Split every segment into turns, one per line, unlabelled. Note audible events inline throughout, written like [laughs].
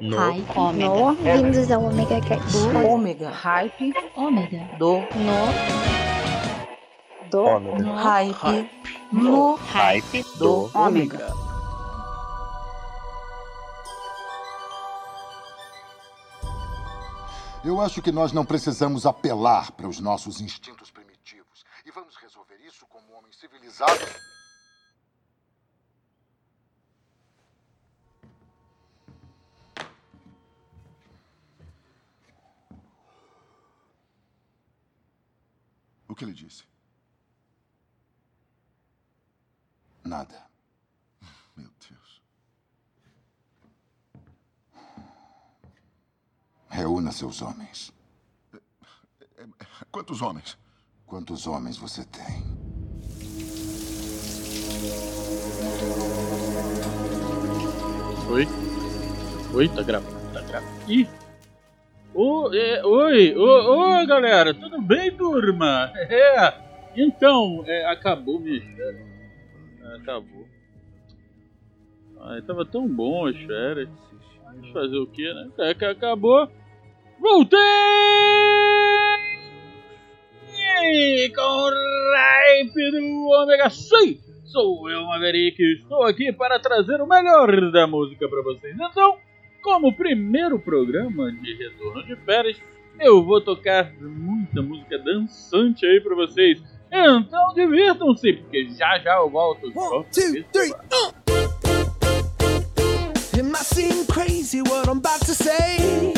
No.
Hype.
Ômega.
No, vindos ao Omega Cast.
Ômega. Hype.
Ômega.
Do.
No. Do.
Ômega.
No.
Hype. No.
Hype
Do. Ômega.
Eu acho que nós não precisamos apelar para os nossos instintos primitivos. E vamos resolver isso como homens civilizados. Que ele disse? Nada. Meu Deus. Reúna seus homens. Quantos homens? Quantos homens você tem?
Oi? Oi, tá gravando, tá gravando. Ih! É, oi, ô, ô, galera, tudo bem, turma? [laughs] É, então, é, acabou minhas férias. É, acabou. Ai, tava tão bom as férias. Vamos fazer o que, né? É que acabou. Voltei! Com o hype do Ômega 100! Sou eu, Maverick, e estou aqui para trazer o melhor da música para vocês. Então, como primeiro programa de retorno de férias, eu vou tocar muita música dançante aí para vocês. Então, divirtam-se, porque já já eu volto.
One, two, three, uh. It might seem crazy what I'm about to say.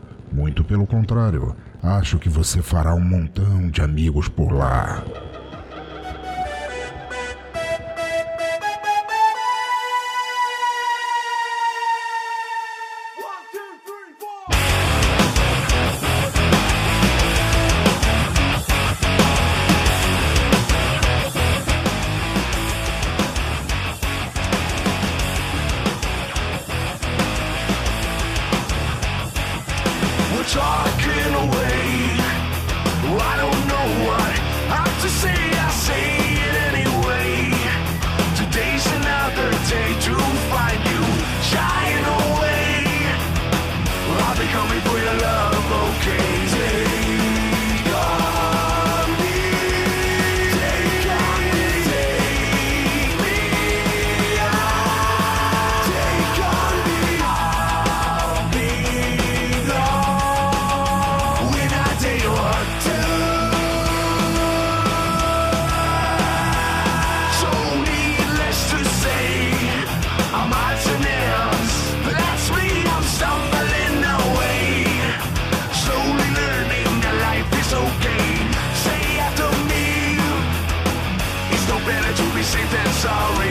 Muito pelo contrário, acho que você fará um montão de amigos por lá.
Sorry.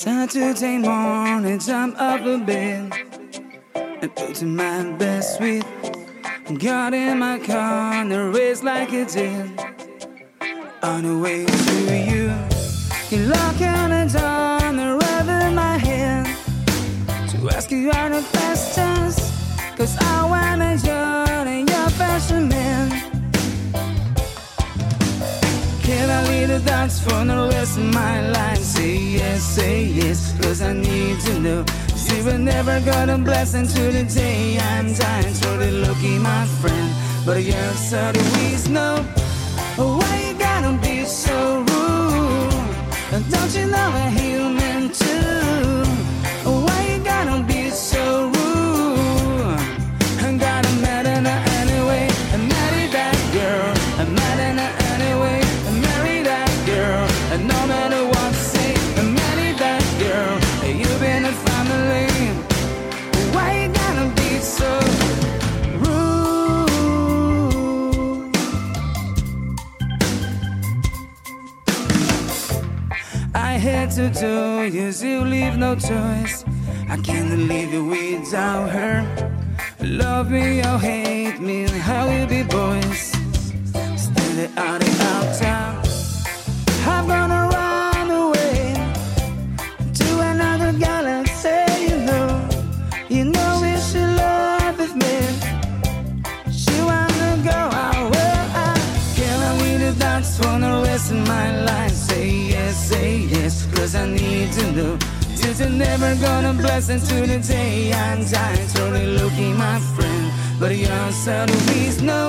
Saturday morning, jump up a bed and put in my best suite. Got in my car and race like it did. On the way to you, you lock on the door and rev in my head to ask you all the questions. Cause I that's for the rest of my life. Say yes, say yes, cause I need to know. She we're never gonna blessing to the day I'm dying. Totally lucky, my friend, but you're so always know oh, why you gotta be so rude. Don't you know I? do is you leave no choice. I can't leave you without her. Love me or hate me, how you be boys. Standing out in our town. cause I need to know. This is never gonna bless until the day I die. Totally looking my friend. But your subtleties know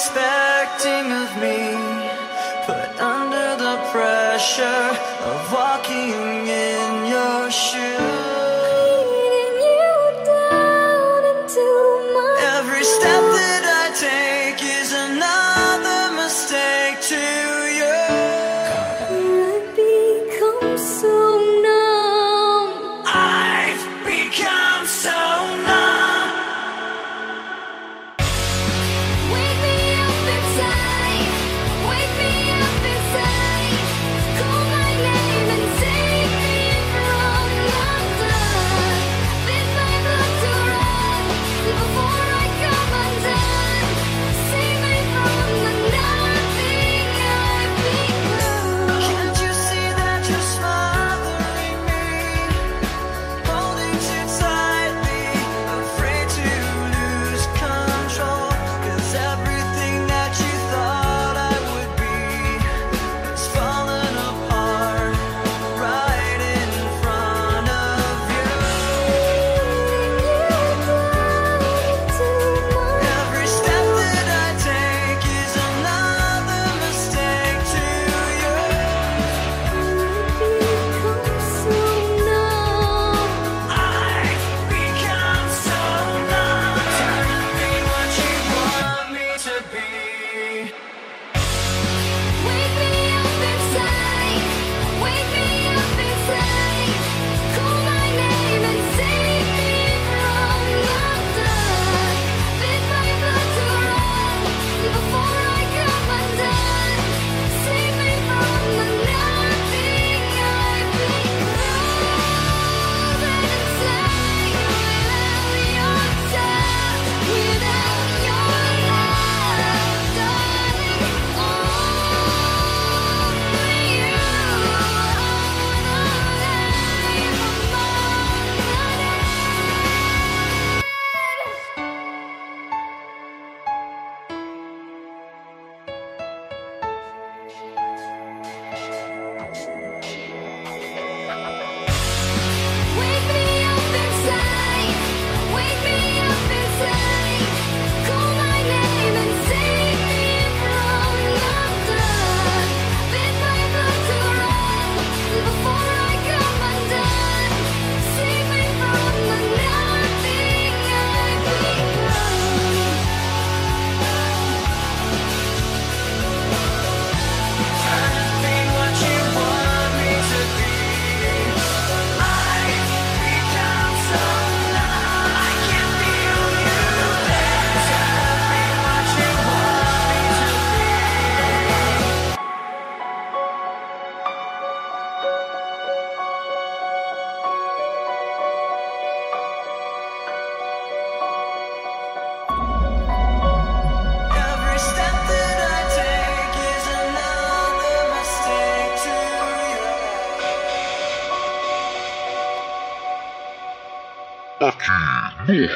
expecting of me, put under the pressure of walking in.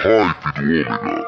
Hype do Ômega.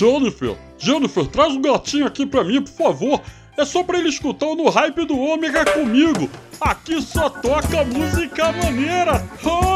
Jennifer, Jennifer, traz um gatinho aqui pra mim, por favor. É só pra ele escutar o No Hype do Ômega comigo. Aqui só toca música maneira.
Oh!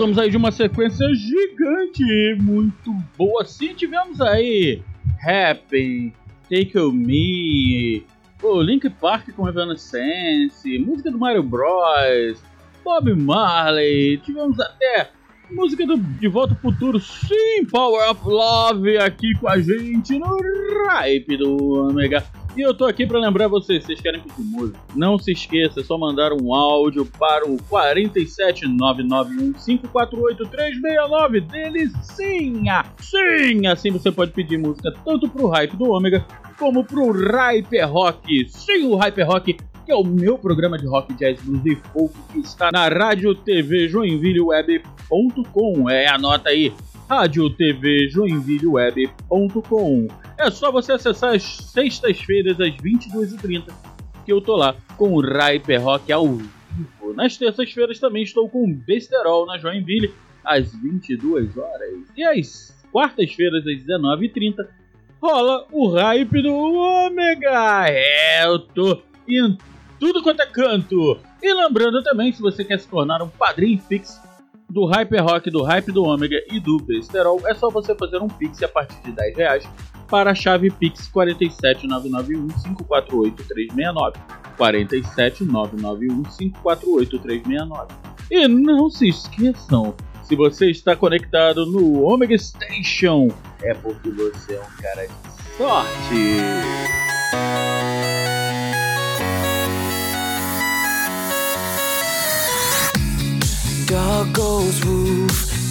Voltamos aí de uma sequência gigante, muito boa. Sim, tivemos aí Happy, Take On Me, o Link Park com Evanescence, música do Mario Bros, Bob Marley, tivemos até música do De Volta ao Futuro, sim, Power of Love aqui com a gente no Hype do Omega. E eu tô aqui para lembrar vocês, vocês querem pedir música? Não se esqueça, é só mandar um áudio para o 47991548369 delicinha. Sim, assim você pode pedir música tanto pro Hype do Ômega como pro Hyper Rock. Sim, o Hyper Rock que é o meu programa de rock, jazz, blues e folk que está na Rádio TV Joinvilleweb.com. É, anota aí, Rádio TV Joinvilleweb.com. É só você acessar as sextas-feiras às 22h30 que eu tô lá com o Hyper Rock ao vivo. Nas terças-feiras também estou com o Besterol na Joinville às 22 horas. E às quartas-feiras às 19h30 rola o Hype do Ômega. É, tô em tudo quanto é canto. E lembrando também, se você quer se tornar um padrinho fixo do Hyper Rock, do Hype do Ômega e do Besterol, é só você fazer um Pix a partir de 10 reais para a chave Pix 47991548369. 47991548369. E não se esqueçam, se você está conectado no Omega Station, é porque você é um cara de sorte.
Dog goes woof,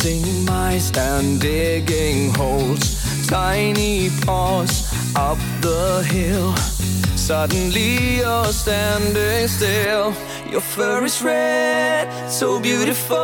Chasing mice and digging holes. Tiny paws up the hill. Suddenly you're standing still. Your fur is red, so beautiful,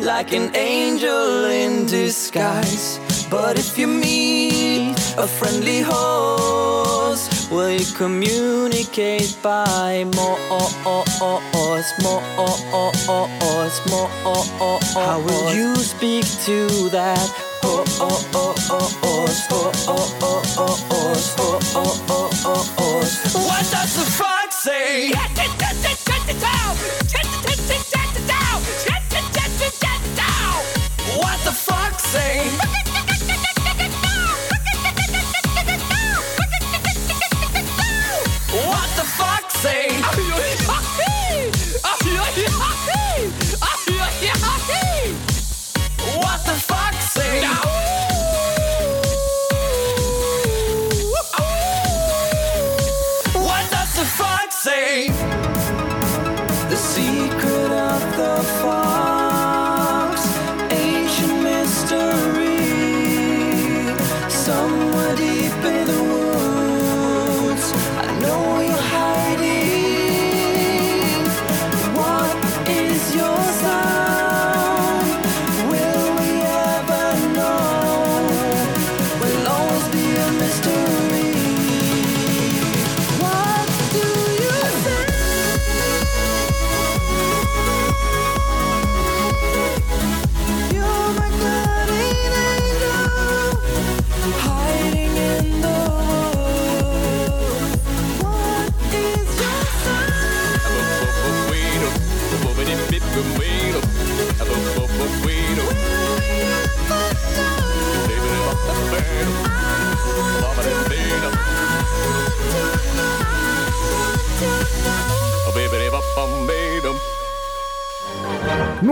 like an angel in disguise. But if you meet a friendly horse, will you communicate by more, more, oh oh oh oh, it's more oh oh oh. How will you speak to that? Oh oh oh oh oh, oh oh oh oh oh, oh oh oh oh oh. What does the frog say? What the frog say?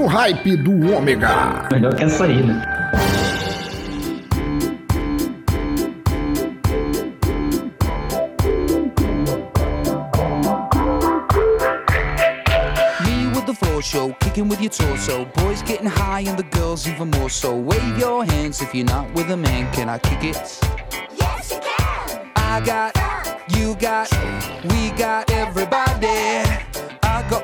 No hype do Ômega.
Melhor que essa aí, né?
Me with the floor show, kicking with your torso. Boys getting high and the girls even more so. Wave your hands if you're not with a man. Can I kick it? Yes, you can. I got, you got, we got everybody.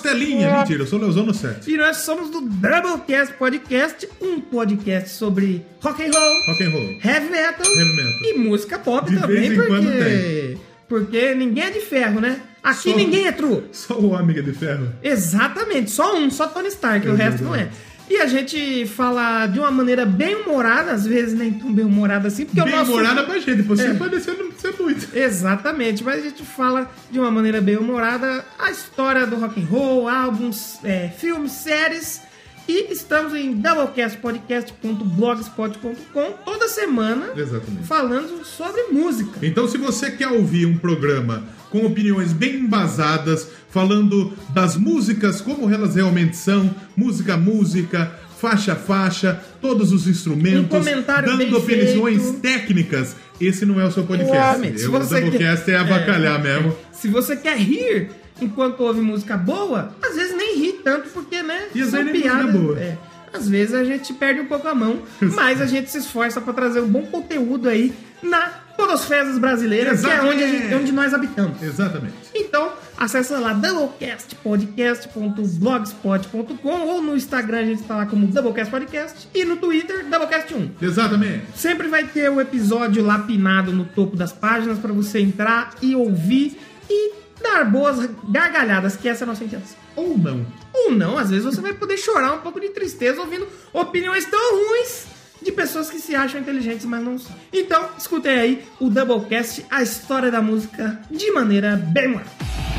Costelinha. Mentira, eu sou o Leozono 7.
E nós somos do Doublecast Podcast, um podcast sobre rock and roll,
Rock and roll.
heavy metal,
Heavy metal.
e música pop
De
também, porque porque ninguém é de ferro, né? Aqui
Só-
ninguém é true. [laughs]
Só o Ômega de Ferro.
Exatamente, só um, só Tony Stark, o resto não é. E a gente fala de uma maneira bem humorada, às vezes nem tão bem humorada assim, porque
Bem
o nosso...
humorada pra gente, você
É.
não ser muito.
Exatamente, mas a gente fala de uma maneira bem humorada a história do rock and roll, álbuns, é, filmes, séries. E estamos em doublecastpodcast.blogspot.com toda semana
Exatamente.
falando sobre música.
Então, se você quer ouvir um programa com opiniões bem embasadas, falando das músicas como elas realmente são, música música, faixa a faixa, todos os instrumentos,
Um
dando opiniões
feito.
técnicas. Esse não é o seu podcast.
Se
o
você
Doublecast
quer-
é avacalhar
é.
mesmo. [laughs]
Se você quer rir enquanto ouve música boa, às vezes nem ri tanto, porque, né?
E às vezes música boa.
é. Às vezes a gente perde um pouco a mão, [laughs] mas a gente se esforça pra trazer um bom conteúdo aí na Podosferas Brasileiras, que é onde, a gente- onde nós habitamos.
Exatamente.
Então, acessa lá doublecastpodcast.blogspot.com ou no Instagram a gente tá lá como Doublecast Podcast e no Twitter Doublecast1.
Exatamente.
Sempre vai ter o episódio lá pinado no topo das páginas para você entrar e ouvir e dar boas gargalhadas, que essa é a nossa intenção.
Ou não.
Ou não, às vezes você vai poder chorar um pouco de tristeza ouvindo opiniões tão ruins de pessoas que se acham inteligentes, mas não são. Então, escutem aí o Doublecast, a história da música de maneira bem humorada.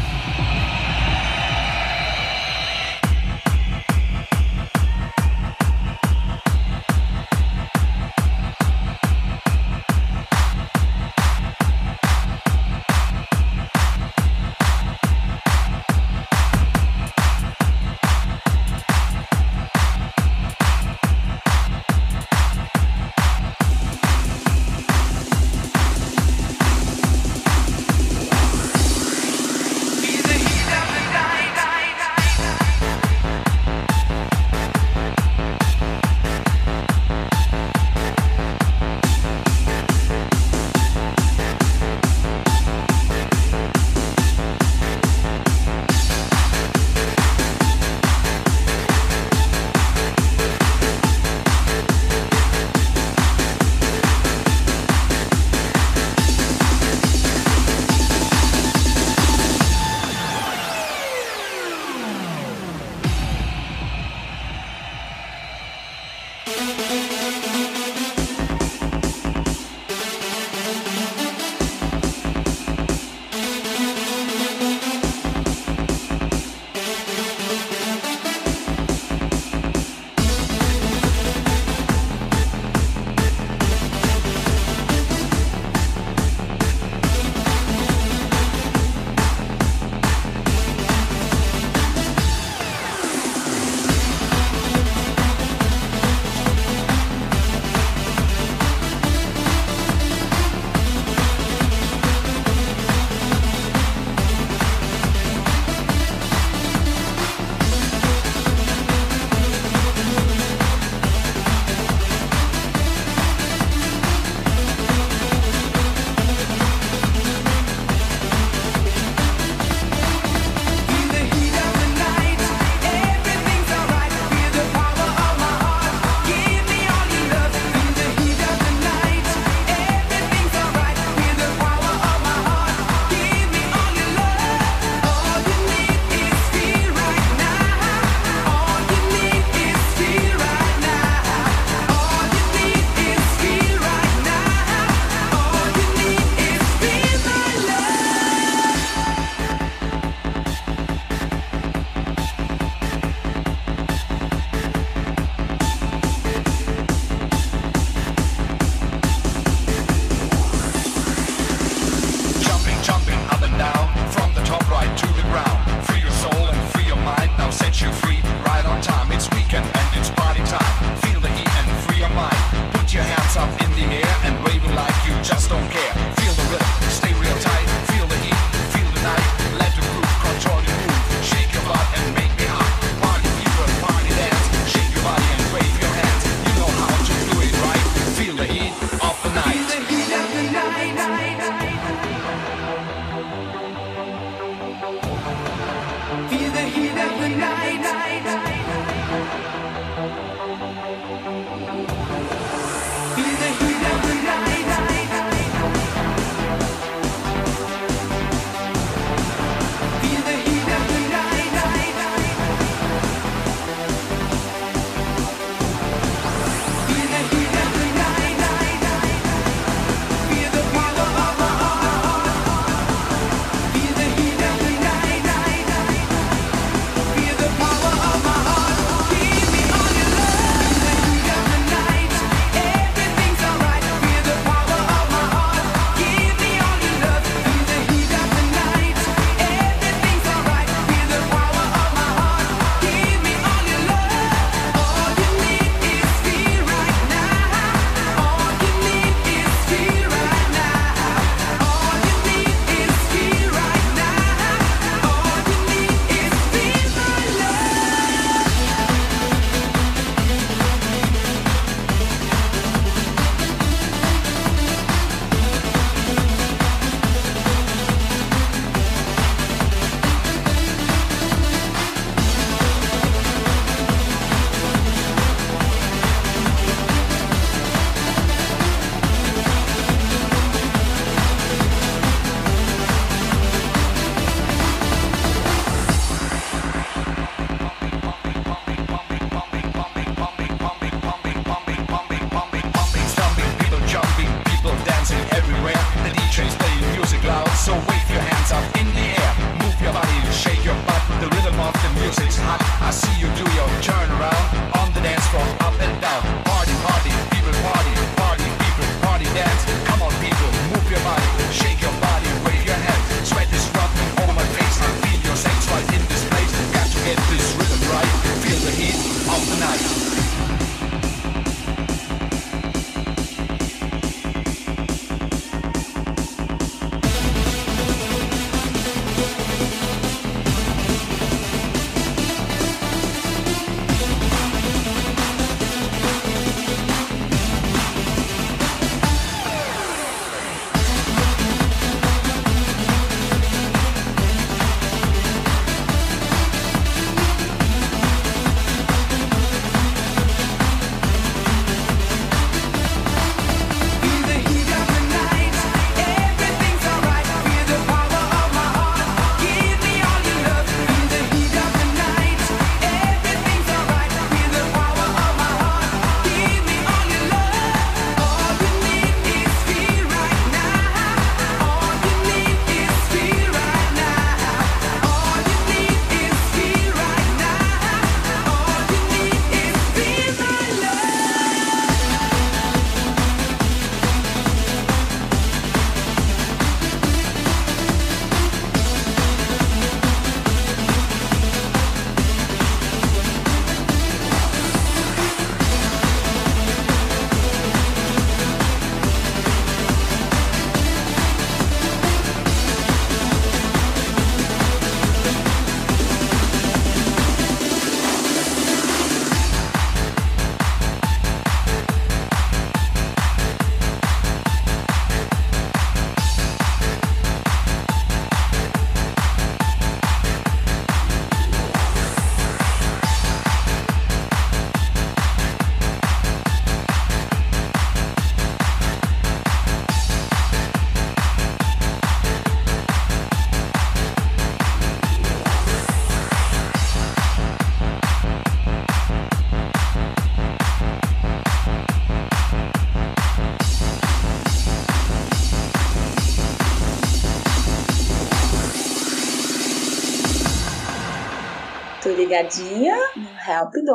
Ligadinha no Help do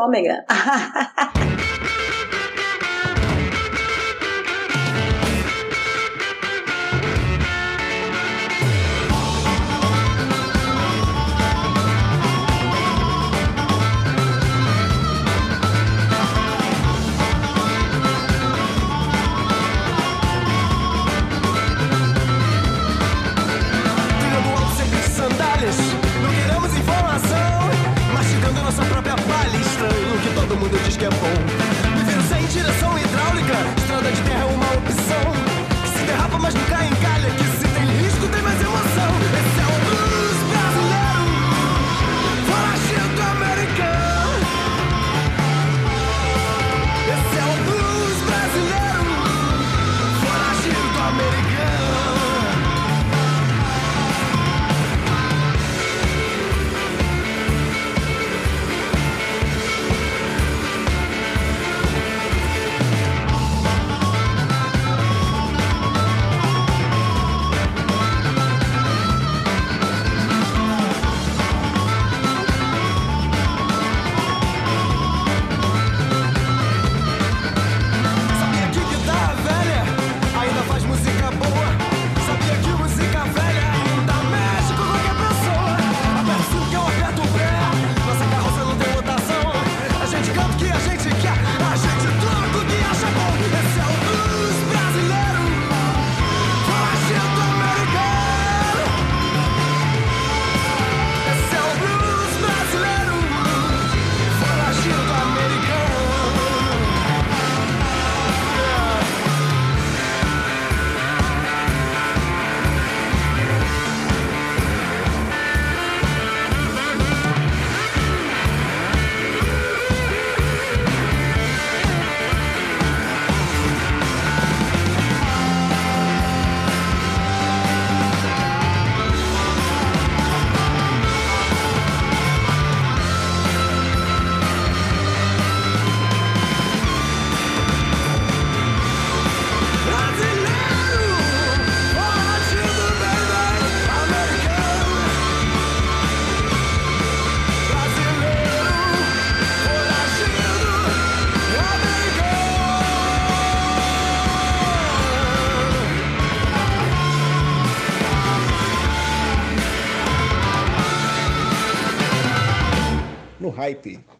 [laughs]
No hype.